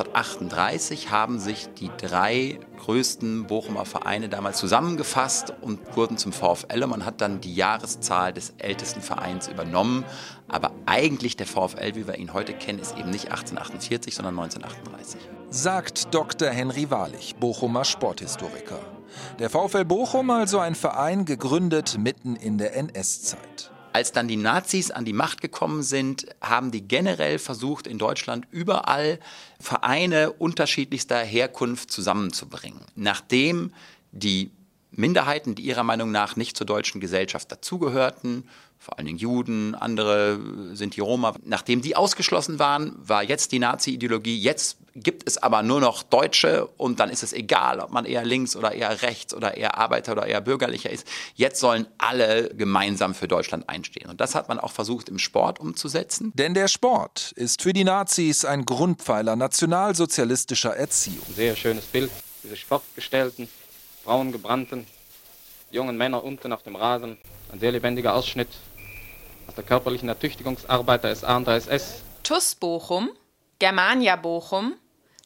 1938 haben sich die drei größten Bochumer Vereine damals zusammengefasst und wurden zum VfL. Man hat dann die Jahreszahl des ältesten Vereins übernommen. Aber eigentlich der VfL, wie wir ihn heute kennen, ist eben nicht 1848, sondern 1938. Sagt Dr. Henry Wahrlich, Bochumer Sporthistoriker. Der VfL Bochum also ein Verein gegründet mitten in der NS-Zeit. Als dann die Nazis an die Macht gekommen sind, haben die generell versucht, in Deutschland überall Vereine unterschiedlichster Herkunft zusammenzubringen. Nachdem die Minderheiten, die ihrer Meinung nach nicht zur deutschen Gesellschaft dazugehörten, vor allen Dingen Juden, andere sind die Roma. Nachdem die ausgeschlossen waren, war jetzt die Nazi-Ideologie, jetzt gibt es aber nur noch Deutsche und dann ist es egal, ob man eher links oder eher rechts oder eher Arbeiter oder eher bürgerlicher ist. Jetzt sollen alle gemeinsam für Deutschland einstehen. Und das hat man auch versucht im Sport umzusetzen. Denn der Sport ist für die Nazis ein Grundpfeiler nationalsozialistischer Erziehung. Sehr schönes Bild, diese Sportgestellten, braungebrannten, jungen Männer unten auf dem Rasen. Ein sehr lebendiger Ausschnitt aus der körperlichen Ertüchtigungsarbeit der SA und der SS. TUS Bochum, Germania Bochum,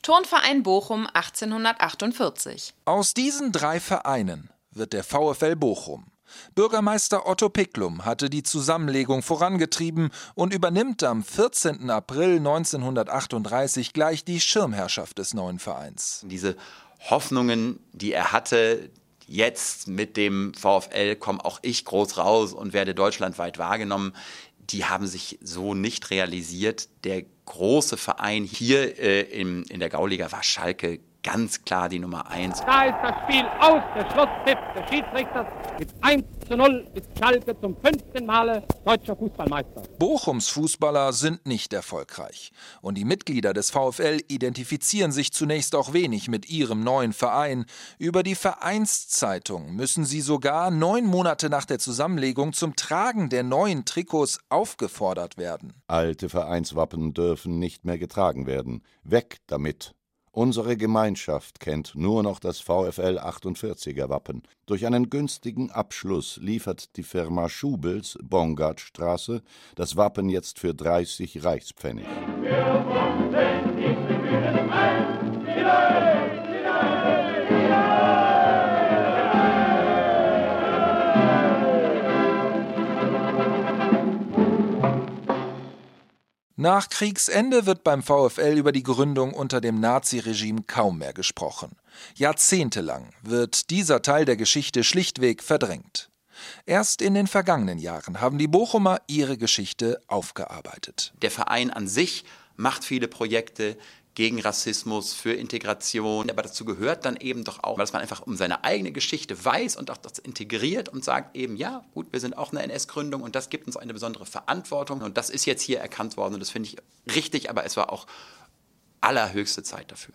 Turnverein Bochum 1848. Aus diesen drei Vereinen wird der VfL Bochum. Bürgermeister Otto Picklum hatte die Zusammenlegung vorangetrieben und übernimmt am 14. April 1938 gleich die Schirmherrschaft des neuen Vereins. Diese Hoffnungen, die er hatte, jetzt mit dem VfL komme auch ich groß raus und werde deutschlandweit wahrgenommen. Die haben sich so nicht realisiert. Der große Verein hier äh, in, in der Gauliga war Schalke ganz klar die Nummer eins. Da ist das Spiel aus, der Schlusspfiff des Schiedsrichters mit 1 zu 0 ist Schalke zum fünften Male deutscher Fußballmeister. Bochums Fußballer sind nicht erfolgreich. Und die Mitglieder des VfL identifizieren sich zunächst auch wenig mit ihrem neuen Verein. Über die Vereinszeitung müssen sie sogar neun Monate nach der Zusammenlegung zum Tragen der neuen Trikots aufgefordert werden. Alte Vereinswappen dürfen nicht mehr getragen werden. Weg damit! Unsere Gemeinschaft kennt nur noch das VfL 48er Wappen. Durch einen günstigen Abschluss liefert die Firma Schubels, Bongartstraße, das Wappen jetzt für 30 Reichspfennig. Nach Kriegsende wird beim VfL über die Gründung unter dem Naziregime kaum mehr gesprochen. Jahrzehntelang wird dieser Teil der Geschichte schlichtweg verdrängt. Erst in den vergangenen Jahren haben die Bochumer ihre Geschichte aufgearbeitet. Der Verein an sich macht viele Projekte, gegen Rassismus, für Integration. Aber dazu gehört dann eben doch auch, dass man einfach um seine eigene Geschichte weiß und auch das integriert und sagt eben, ja, gut, wir sind auch eine NS-Gründung und das gibt uns eine besondere Verantwortung. Und das ist jetzt hier erkannt worden und das finde ich richtig, aber es war auch allerhöchste Zeit dafür.